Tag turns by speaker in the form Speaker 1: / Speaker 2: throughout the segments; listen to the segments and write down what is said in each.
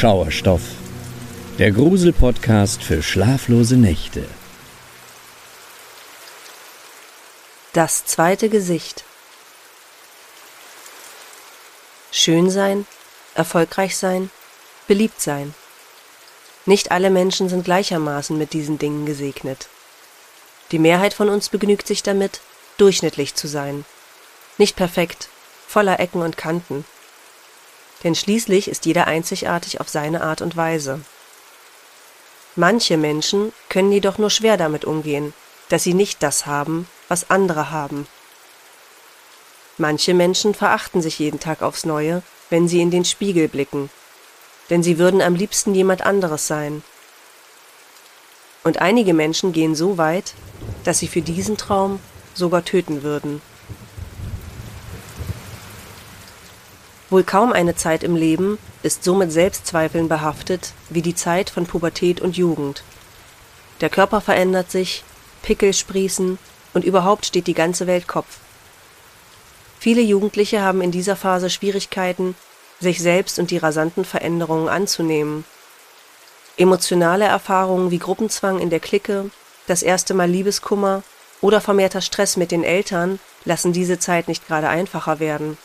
Speaker 1: Schauerstoff, der Grusel-Podcast für schlaflose Nächte.
Speaker 2: Das zweite Gesicht. Schön sein, erfolgreich sein, beliebt sein. Nicht alle Menschen sind gleichermaßen mit diesen Dingen gesegnet. Die Mehrheit von uns begnügt sich damit, durchschnittlich zu sein. Nicht perfekt, voller Ecken und Kanten. Denn schließlich ist jeder einzigartig auf seine Art und Weise. Manche Menschen können jedoch nur schwer damit umgehen, dass sie nicht das haben, was andere haben. Manche Menschen verachten sich jeden Tag aufs Neue, wenn sie in den Spiegel blicken, denn sie würden am liebsten jemand anderes sein. Und einige Menschen gehen so weit, dass sie für diesen Traum sogar töten würden. Wohl kaum eine Zeit im Leben ist so mit Selbstzweifeln behaftet wie die Zeit von Pubertät und Jugend. Der Körper verändert sich, Pickel sprießen und überhaupt steht die ganze Welt Kopf. Viele Jugendliche haben in dieser Phase Schwierigkeiten, sich selbst und die rasanten Veränderungen anzunehmen. Emotionale Erfahrungen wie Gruppenzwang in der Clique, das erste Mal Liebeskummer oder vermehrter Stress mit den Eltern lassen diese Zeit nicht gerade einfacher werden.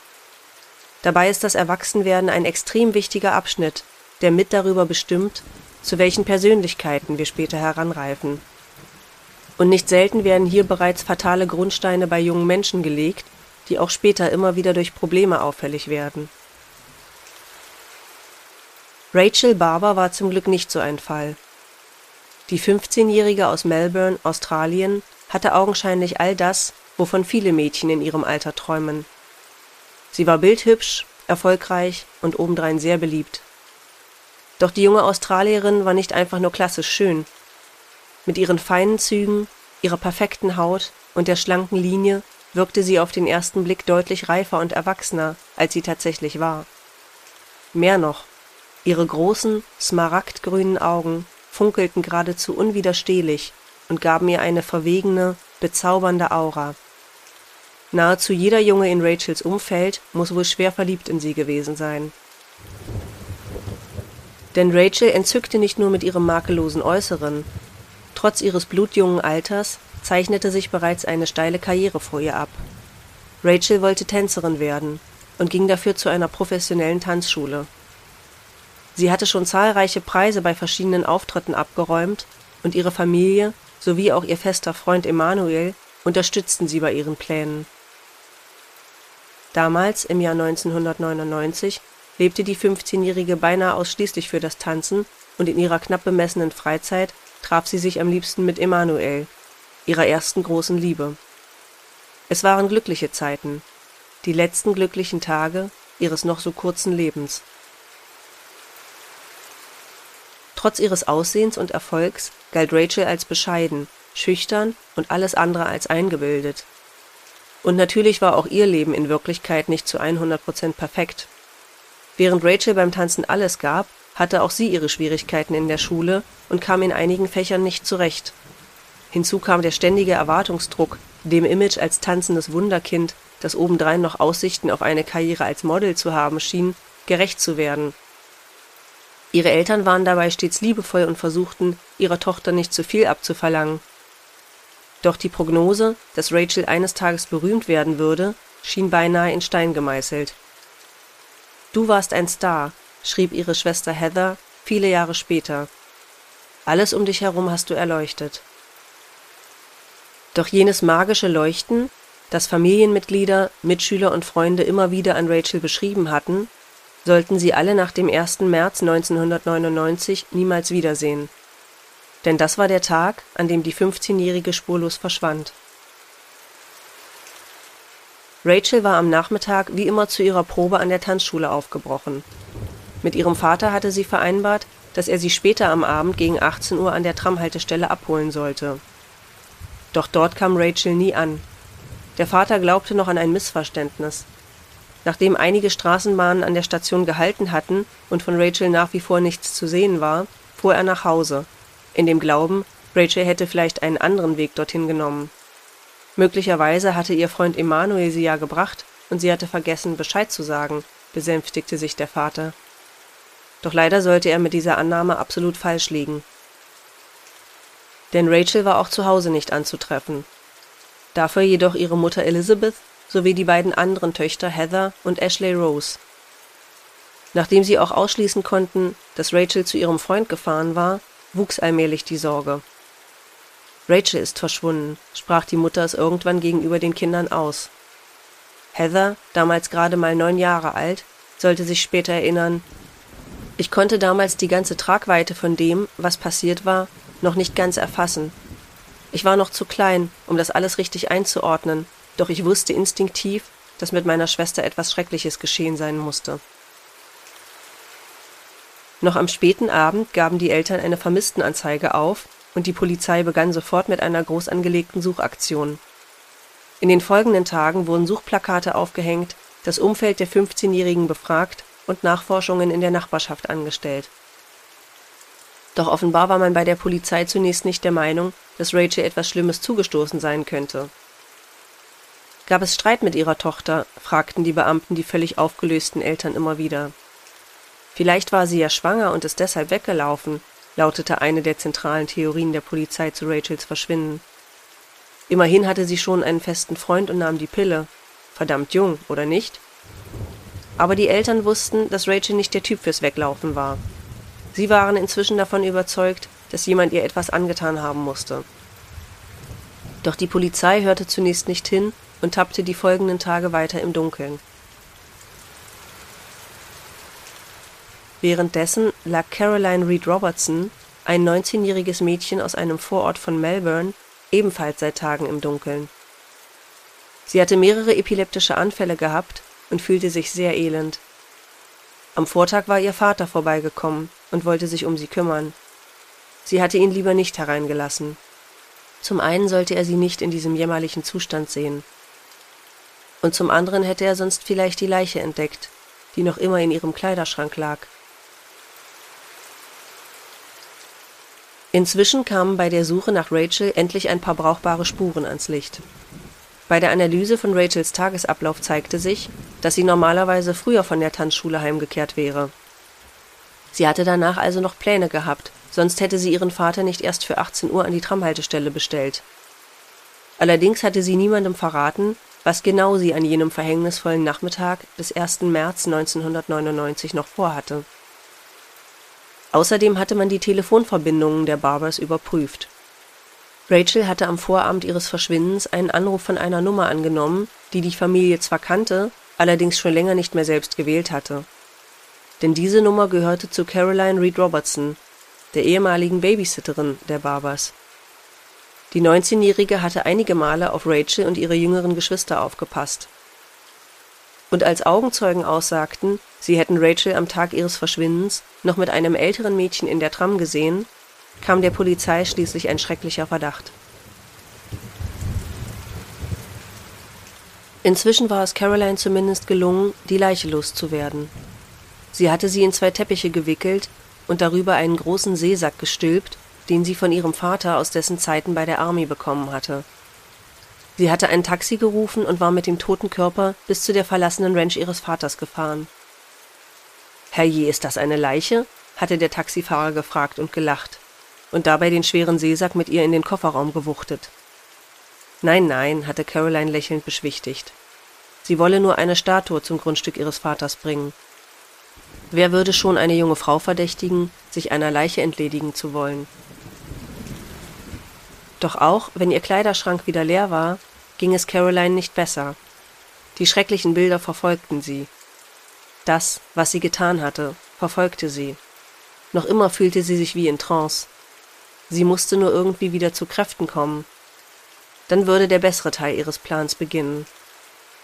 Speaker 2: Dabei ist das Erwachsenwerden ein extrem wichtiger Abschnitt, der mit darüber bestimmt, zu welchen Persönlichkeiten wir später heranreifen. Und nicht selten werden hier bereits fatale Grundsteine bei jungen Menschen gelegt, die auch später immer wieder durch Probleme auffällig werden. Rachel Barber war zum Glück nicht so ein Fall. Die 15-Jährige aus Melbourne, Australien, hatte augenscheinlich all das, wovon viele Mädchen in ihrem Alter träumen. Sie war bildhübsch, erfolgreich und obendrein sehr beliebt. Doch die junge Australierin war nicht einfach nur klassisch schön. Mit ihren feinen Zügen, ihrer perfekten Haut und der schlanken Linie wirkte sie auf den ersten Blick deutlich reifer und erwachsener, als sie tatsächlich war. Mehr noch, Ihre großen, smaragdgrünen Augen funkelten geradezu unwiderstehlich und gaben ihr eine verwegene, bezaubernde Aura. Nahezu jeder Junge in Rachels Umfeld muss wohl schwer verliebt in sie gewesen sein. Denn Rachel entzückte nicht nur mit ihrem makellosen Äußeren. Trotz ihres blutjungen Alters zeichnete sich bereits eine steile Karriere vor ihr ab. Rachel wollte Tänzerin werden und ging dafür zu einer professionellen Tanzschule. Sie hatte schon zahlreiche Preise bei verschiedenen Auftritten abgeräumt und ihre Familie sowie auch ihr fester Freund Emanuel unterstützten sie bei ihren Plänen. Damals, im Jahr 1999, lebte die 15-Jährige beinahe ausschließlich für das Tanzen und in ihrer knapp bemessenen Freizeit traf sie sich am liebsten mit Emanuel, ihrer ersten großen Liebe. Es waren glückliche Zeiten, die letzten glücklichen Tage ihres noch so kurzen Lebens. Trotz ihres Aussehens und Erfolgs galt Rachel als bescheiden, schüchtern und alles andere als eingebildet. Und natürlich war auch ihr Leben in Wirklichkeit nicht zu 100 Prozent perfekt. Während Rachel beim Tanzen alles gab, hatte auch sie ihre Schwierigkeiten in der Schule und kam in einigen Fächern nicht zurecht. Hinzu kam der ständige Erwartungsdruck, dem Image als tanzendes Wunderkind, das obendrein noch Aussichten auf eine Karriere als Model zu haben schien, gerecht zu werden Ihre Eltern waren dabei stets liebevoll und versuchten, ihrer Tochter nicht zu viel abzuverlangen. Doch die Prognose, dass Rachel eines Tages berühmt werden würde, schien beinahe in Stein gemeißelt. Du warst ein Star, schrieb ihre Schwester Heather viele Jahre später. Alles um dich herum hast du erleuchtet. Doch jenes magische Leuchten, das Familienmitglieder, Mitschüler und Freunde immer wieder an Rachel beschrieben hatten, sollten sie alle nach dem 1. März 1999 niemals wiedersehen. Denn das war der Tag, an dem die 15-Jährige spurlos verschwand. Rachel war am Nachmittag wie immer zu ihrer Probe an der Tanzschule aufgebrochen. Mit ihrem Vater hatte sie vereinbart, dass er sie später am Abend gegen 18 Uhr an der Tramhaltestelle abholen sollte. Doch dort kam Rachel nie an. Der Vater glaubte noch an ein Missverständnis. Nachdem einige Straßenbahnen an der Station gehalten hatten und von Rachel nach wie vor nichts zu sehen war, fuhr er nach Hause, in dem Glauben, Rachel hätte vielleicht einen anderen Weg dorthin genommen. Möglicherweise hatte ihr Freund Emanuel sie ja gebracht und sie hatte vergessen, Bescheid zu sagen, besänftigte sich der Vater. Doch leider sollte er mit dieser Annahme absolut falsch liegen. Denn Rachel war auch zu Hause nicht anzutreffen. Dafür jedoch ihre Mutter Elizabeth sowie die beiden anderen Töchter Heather und Ashley Rose. Nachdem sie auch ausschließen konnten, dass Rachel zu ihrem Freund gefahren war, wuchs allmählich die Sorge. Rachel ist verschwunden, sprach die Mutter es irgendwann gegenüber den Kindern aus. Heather, damals gerade mal neun Jahre alt, sollte sich später erinnern, ich konnte damals die ganze Tragweite von dem, was passiert war, noch nicht ganz erfassen. Ich war noch zu klein, um das alles richtig einzuordnen, doch ich wusste instinktiv, dass mit meiner Schwester etwas Schreckliches geschehen sein musste. Noch am späten Abend gaben die Eltern eine Vermisstenanzeige auf und die Polizei begann sofort mit einer groß angelegten Suchaktion. In den folgenden Tagen wurden Suchplakate aufgehängt, das Umfeld der 15-Jährigen befragt und Nachforschungen in der Nachbarschaft angestellt. Doch offenbar war man bei der Polizei zunächst nicht der Meinung, dass Rachel etwas Schlimmes zugestoßen sein könnte. Gab es Streit mit ihrer Tochter? fragten die Beamten die völlig aufgelösten Eltern immer wieder. Vielleicht war sie ja schwanger und ist deshalb weggelaufen, lautete eine der zentralen Theorien der Polizei zu Rachels Verschwinden. Immerhin hatte sie schon einen festen Freund und nahm die Pille. Verdammt jung, oder nicht? Aber die Eltern wussten, dass Rachel nicht der Typ fürs Weglaufen war. Sie waren inzwischen davon überzeugt, dass jemand ihr etwas angetan haben musste. Doch die Polizei hörte zunächst nicht hin und tappte die folgenden Tage weiter im Dunkeln. Währenddessen lag Caroline Reed Robertson, ein 19-jähriges Mädchen aus einem Vorort von Melbourne, ebenfalls seit Tagen im Dunkeln. Sie hatte mehrere epileptische Anfälle gehabt und fühlte sich sehr elend. Am Vortag war ihr Vater vorbeigekommen und wollte sich um sie kümmern. Sie hatte ihn lieber nicht hereingelassen. Zum einen sollte er sie nicht in diesem jämmerlichen Zustand sehen. Und zum anderen hätte er sonst vielleicht die Leiche entdeckt, die noch immer in ihrem Kleiderschrank lag. Inzwischen kamen bei der Suche nach Rachel endlich ein paar brauchbare Spuren ans Licht. Bei der Analyse von Rachels Tagesablauf zeigte sich, dass sie normalerweise früher von der Tanzschule heimgekehrt wäre. Sie hatte danach also noch Pläne gehabt, sonst hätte sie ihren Vater nicht erst für 18 Uhr an die Tramhaltestelle bestellt. Allerdings hatte sie niemandem verraten, was genau sie an jenem verhängnisvollen Nachmittag des 1. März 1999 noch vorhatte. Außerdem hatte man die Telefonverbindungen der Barbers überprüft. Rachel hatte am Vorabend ihres Verschwindens einen Anruf von einer Nummer angenommen, die die Familie zwar kannte, allerdings schon länger nicht mehr selbst gewählt hatte. Denn diese Nummer gehörte zu Caroline Reed Robertson, der ehemaligen Babysitterin der Barbers. Die 19-Jährige hatte einige Male auf Rachel und ihre jüngeren Geschwister aufgepasst. Und als Augenzeugen aussagten, sie hätten Rachel am Tag ihres Verschwindens noch mit einem älteren Mädchen in der Tram gesehen, kam der Polizei schließlich ein schrecklicher Verdacht. Inzwischen war es Caroline zumindest gelungen, die Leiche loszuwerden. Sie hatte sie in zwei Teppiche gewickelt und darüber einen großen Seesack gestülpt, den sie von ihrem Vater aus dessen Zeiten bei der Army bekommen hatte. Sie hatte ein Taxi gerufen und war mit dem toten Körper bis zu der verlassenen Ranch ihres Vaters gefahren. Herrje, ist das eine Leiche? hatte der Taxifahrer gefragt und gelacht und dabei den schweren Seesack mit ihr in den Kofferraum gewuchtet. Nein, nein, hatte Caroline lächelnd beschwichtigt. Sie wolle nur eine Statue zum Grundstück ihres Vaters bringen. Wer würde schon eine junge Frau verdächtigen, sich einer Leiche entledigen zu wollen? Doch auch, wenn ihr Kleiderschrank wieder leer war, ging es Caroline nicht besser. Die schrecklichen Bilder verfolgten sie. Das, was sie getan hatte, verfolgte sie. Noch immer fühlte sie sich wie in Trance. Sie musste nur irgendwie wieder zu Kräften kommen. Dann würde der bessere Teil ihres Plans beginnen.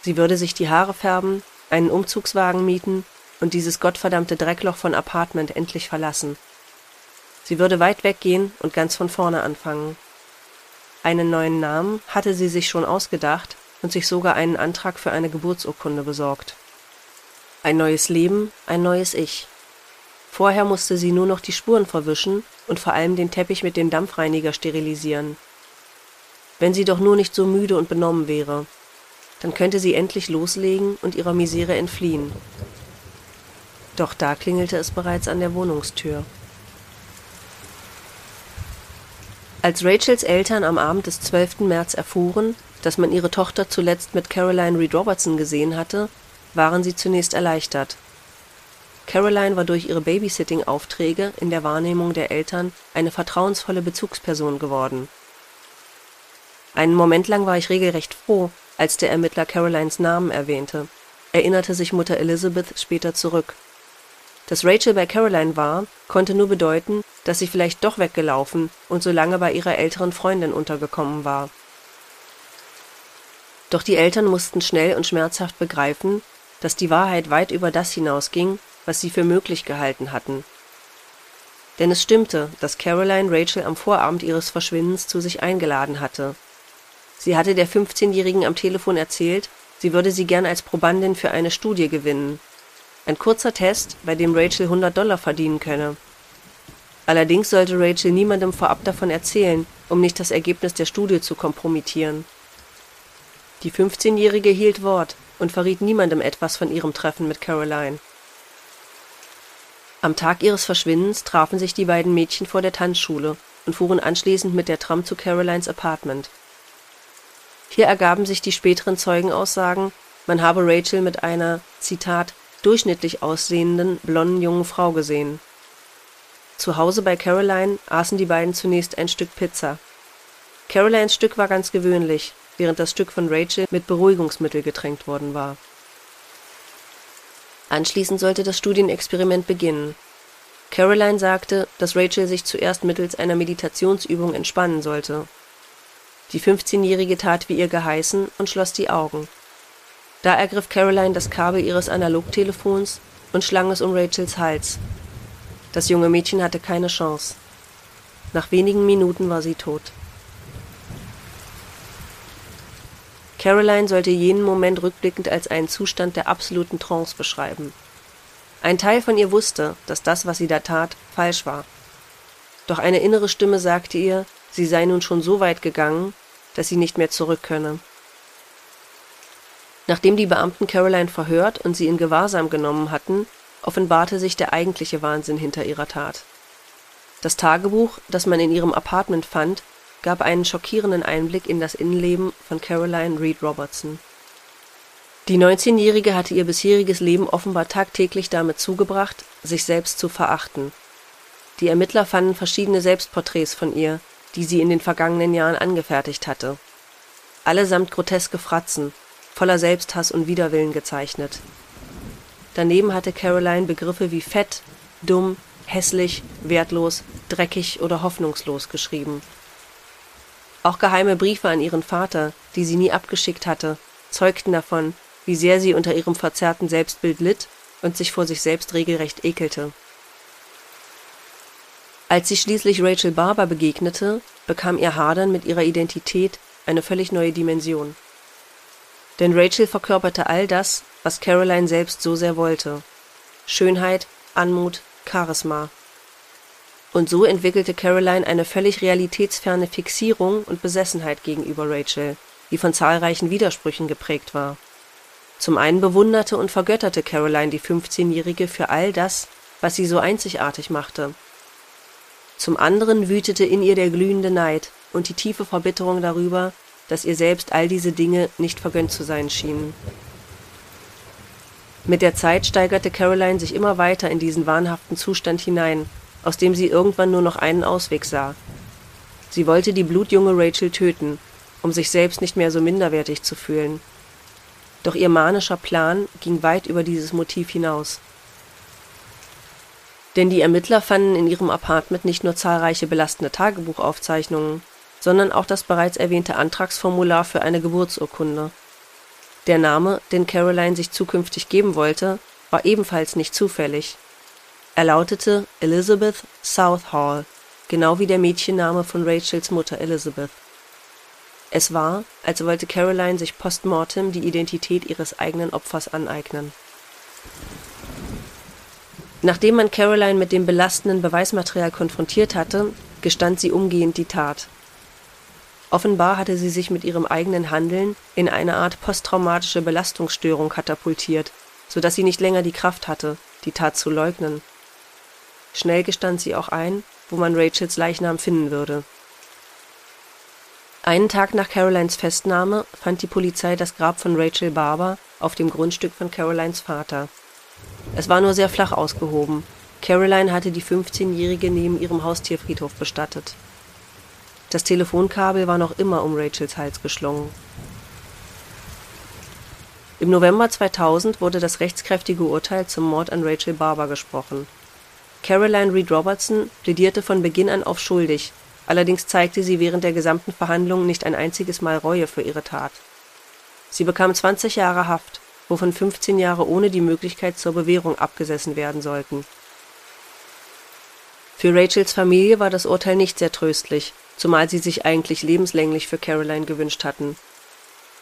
Speaker 2: Sie würde sich die Haare färben, einen Umzugswagen mieten und dieses gottverdammte Dreckloch von Apartment endlich verlassen. Sie würde weit weggehen und ganz von vorne anfangen. Einen neuen Namen hatte sie sich schon ausgedacht und sich sogar einen Antrag für eine Geburtsurkunde besorgt. Ein neues Leben, ein neues Ich. Vorher musste sie nur noch die Spuren verwischen und vor allem den Teppich mit dem Dampfreiniger sterilisieren. Wenn sie doch nur nicht so müde und benommen wäre, dann könnte sie endlich loslegen und ihrer Misere entfliehen. Doch da klingelte es bereits an der Wohnungstür. Als Rachels Eltern am Abend des 12. März erfuhren, dass man ihre Tochter zuletzt mit Caroline Reed Robertson gesehen hatte, waren sie zunächst erleichtert. Caroline war durch ihre Babysitting-Aufträge in der Wahrnehmung der Eltern eine vertrauensvolle Bezugsperson geworden. Einen Moment lang war ich regelrecht froh, als der Ermittler Carolines Namen erwähnte, erinnerte sich Mutter Elizabeth später zurück. Dass Rachel bei Caroline war, konnte nur bedeuten, dass sie vielleicht doch weggelaufen und so lange bei ihrer älteren Freundin untergekommen war. Doch die Eltern mussten schnell und schmerzhaft begreifen, dass die Wahrheit weit über das hinausging, was sie für möglich gehalten hatten. Denn es stimmte, dass Caroline Rachel am Vorabend ihres Verschwindens zu sich eingeladen hatte. Sie hatte der 15-Jährigen am Telefon erzählt, sie würde sie gern als Probandin für eine Studie gewinnen. Ein kurzer Test, bei dem Rachel 100 Dollar verdienen könne. Allerdings sollte Rachel niemandem vorab davon erzählen, um nicht das Ergebnis der Studie zu kompromittieren. Die 15-Jährige hielt Wort und verriet niemandem etwas von ihrem Treffen mit Caroline. Am Tag ihres Verschwindens trafen sich die beiden Mädchen vor der Tanzschule und fuhren anschließend mit der Tram zu Carolines Apartment. Hier ergaben sich die späteren Zeugenaussagen, man habe Rachel mit einer, Zitat, durchschnittlich aussehenden, blonden jungen Frau gesehen. Zu Hause bei Caroline aßen die beiden zunächst ein Stück Pizza. Carolines Stück war ganz gewöhnlich, während das Stück von Rachel mit Beruhigungsmittel getränkt worden war. Anschließend sollte das Studienexperiment beginnen. Caroline sagte, dass Rachel sich zuerst mittels einer Meditationsübung entspannen sollte. Die 15-Jährige tat wie ihr geheißen und schloss die Augen. Da ergriff Caroline das Kabel ihres Analogtelefons und schlang es um Rachels Hals. Das junge Mädchen hatte keine Chance. Nach wenigen Minuten war sie tot. Caroline sollte jenen Moment rückblickend als einen Zustand der absoluten Trance beschreiben. Ein Teil von ihr wusste, dass das, was sie da tat, falsch war. Doch eine innere Stimme sagte ihr, sie sei nun schon so weit gegangen, dass sie nicht mehr zurück könne. Nachdem die Beamten Caroline verhört und sie in Gewahrsam genommen hatten, offenbarte sich der eigentliche Wahnsinn hinter ihrer Tat. Das Tagebuch, das man in ihrem Apartment fand, gab einen schockierenden Einblick in das Innenleben von Caroline Reed Robertson. Die 19-Jährige hatte ihr bisheriges Leben offenbar tagtäglich damit zugebracht, sich selbst zu verachten. Die Ermittler fanden verschiedene Selbstporträts von ihr, die sie in den vergangenen Jahren angefertigt hatte. Allesamt groteske Fratzen, voller Selbsthass und Widerwillen gezeichnet. Daneben hatte Caroline Begriffe wie fett, dumm, hässlich, wertlos, dreckig oder hoffnungslos geschrieben auch geheime Briefe an ihren Vater, die sie nie abgeschickt hatte, zeugten davon, wie sehr sie unter ihrem verzerrten Selbstbild litt und sich vor sich selbst regelrecht ekelte. Als sie schließlich Rachel Barber begegnete, bekam ihr Hadern mit ihrer Identität eine völlig neue Dimension. Denn Rachel verkörperte all das, was Caroline selbst so sehr wollte. Schönheit, Anmut, Charisma, und so entwickelte Caroline eine völlig realitätsferne Fixierung und Besessenheit gegenüber Rachel, die von zahlreichen Widersprüchen geprägt war. Zum einen bewunderte und vergötterte Caroline die 15-Jährige für all das, was sie so einzigartig machte. Zum anderen wütete in ihr der glühende Neid und die tiefe Verbitterung darüber, dass ihr selbst all diese Dinge nicht vergönnt zu sein schienen. Mit der Zeit steigerte Caroline sich immer weiter in diesen wahnhaften Zustand hinein aus dem sie irgendwann nur noch einen Ausweg sah. Sie wollte die blutjunge Rachel töten, um sich selbst nicht mehr so minderwertig zu fühlen. Doch ihr manischer Plan ging weit über dieses Motiv hinaus. Denn die Ermittler fanden in ihrem Apartment nicht nur zahlreiche belastende Tagebuchaufzeichnungen, sondern auch das bereits erwähnte Antragsformular für eine Geburtsurkunde. Der Name, den Caroline sich zukünftig geben wollte, war ebenfalls nicht zufällig. Er lautete Elizabeth Southall, genau wie der Mädchenname von Rachels Mutter Elizabeth. Es war, als wollte Caroline sich post mortem die Identität ihres eigenen Opfers aneignen. Nachdem man Caroline mit dem belastenden Beweismaterial konfrontiert hatte, gestand sie umgehend die Tat. Offenbar hatte sie sich mit ihrem eigenen Handeln in eine Art posttraumatische Belastungsstörung katapultiert sodass sie nicht länger die Kraft hatte, die Tat zu leugnen. Schnell gestand sie auch ein, wo man Rachels Leichnam finden würde. Einen Tag nach Carolines Festnahme fand die Polizei das Grab von Rachel Barber auf dem Grundstück von Carolines Vater. Es war nur sehr flach ausgehoben. Caroline hatte die 15-Jährige neben ihrem Haustierfriedhof bestattet. Das Telefonkabel war noch immer um Rachels Hals geschlungen. Im November 2000 wurde das rechtskräftige Urteil zum Mord an Rachel Barber gesprochen. Caroline Reed Robertson plädierte von Beginn an auf schuldig, allerdings zeigte sie während der gesamten Verhandlung nicht ein einziges Mal Reue für ihre Tat. Sie bekam 20 Jahre Haft, wovon 15 Jahre ohne die Möglichkeit zur Bewährung abgesessen werden sollten. Für Rachels Familie war das Urteil nicht sehr tröstlich, zumal sie sich eigentlich lebenslänglich für Caroline gewünscht hatten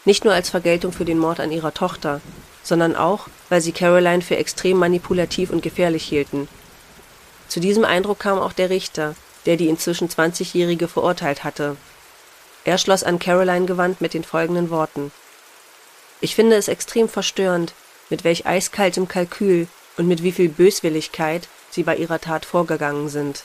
Speaker 2: nicht nur als Vergeltung für den Mord an ihrer Tochter, sondern auch, weil sie Caroline für extrem manipulativ und gefährlich hielten. Zu diesem Eindruck kam auch der Richter, der die inzwischen 20-Jährige verurteilt hatte. Er schloss an Caroline gewandt mit den folgenden Worten Ich finde es extrem verstörend, mit welch eiskaltem Kalkül und mit wie viel Böswilligkeit sie bei ihrer Tat vorgegangen sind.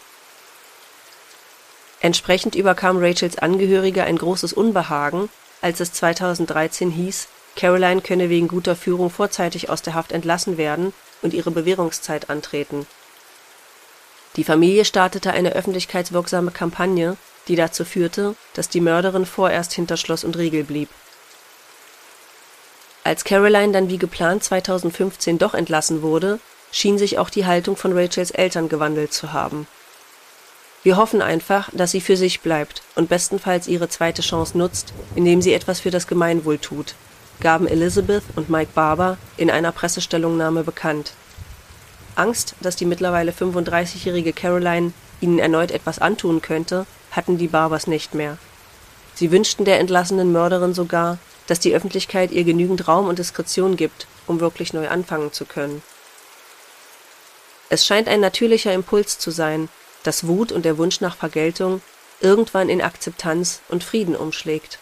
Speaker 2: Entsprechend überkam Rachels Angehörige ein großes Unbehagen, als es 2013 hieß, Caroline könne wegen guter Führung vorzeitig aus der Haft entlassen werden und ihre Bewährungszeit antreten. Die Familie startete eine öffentlichkeitswirksame Kampagne, die dazu führte, dass die Mörderin vorerst hinter Schloss und Riegel blieb. Als Caroline dann wie geplant 2015 doch entlassen wurde, schien sich auch die Haltung von Rachels Eltern gewandelt zu haben wir hoffen einfach, dass sie für sich bleibt und bestenfalls ihre zweite Chance nutzt, indem sie etwas für das Gemeinwohl tut, gaben Elizabeth und Mike Barber in einer Pressestellungnahme bekannt. Angst, dass die mittlerweile 35-jährige Caroline ihnen erneut etwas antun könnte, hatten die Barbers nicht mehr. Sie wünschten der entlassenen Mörderin sogar, dass die Öffentlichkeit ihr genügend Raum und Diskretion gibt, um wirklich neu anfangen zu können. Es scheint ein natürlicher Impuls zu sein, dass Wut und der Wunsch nach Vergeltung irgendwann in Akzeptanz und Frieden umschlägt.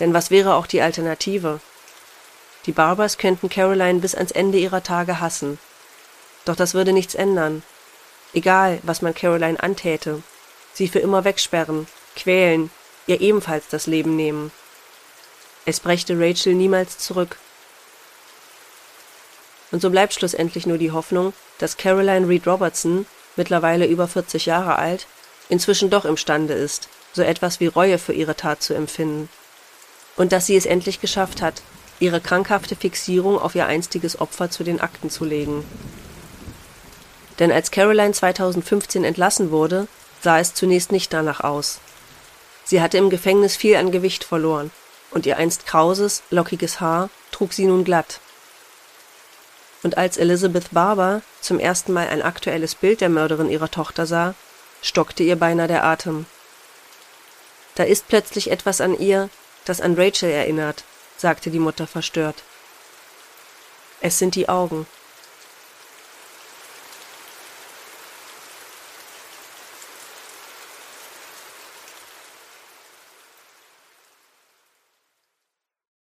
Speaker 2: Denn was wäre auch die Alternative? Die Barbers könnten Caroline bis ans Ende ihrer Tage hassen. Doch das würde nichts ändern. Egal, was man Caroline antäte, sie für immer wegsperren, quälen, ihr ebenfalls das Leben nehmen. Es brächte Rachel niemals zurück. Und so bleibt schlussendlich nur die Hoffnung, dass Caroline Reed Robertson mittlerweile über 40 Jahre alt, inzwischen doch imstande ist, so etwas wie Reue für ihre Tat zu empfinden. Und dass sie es endlich geschafft hat, ihre krankhafte Fixierung auf ihr einstiges Opfer zu den Akten zu legen. Denn als Caroline 2015 entlassen wurde, sah es zunächst nicht danach aus. Sie hatte im Gefängnis viel an Gewicht verloren, und ihr einst krauses, lockiges Haar trug sie nun glatt und als Elizabeth Barber zum ersten Mal ein aktuelles Bild der Mörderin ihrer Tochter sah, stockte ihr beinahe der Atem. Da ist plötzlich etwas an ihr, das an Rachel erinnert, sagte die Mutter verstört. Es sind die Augen.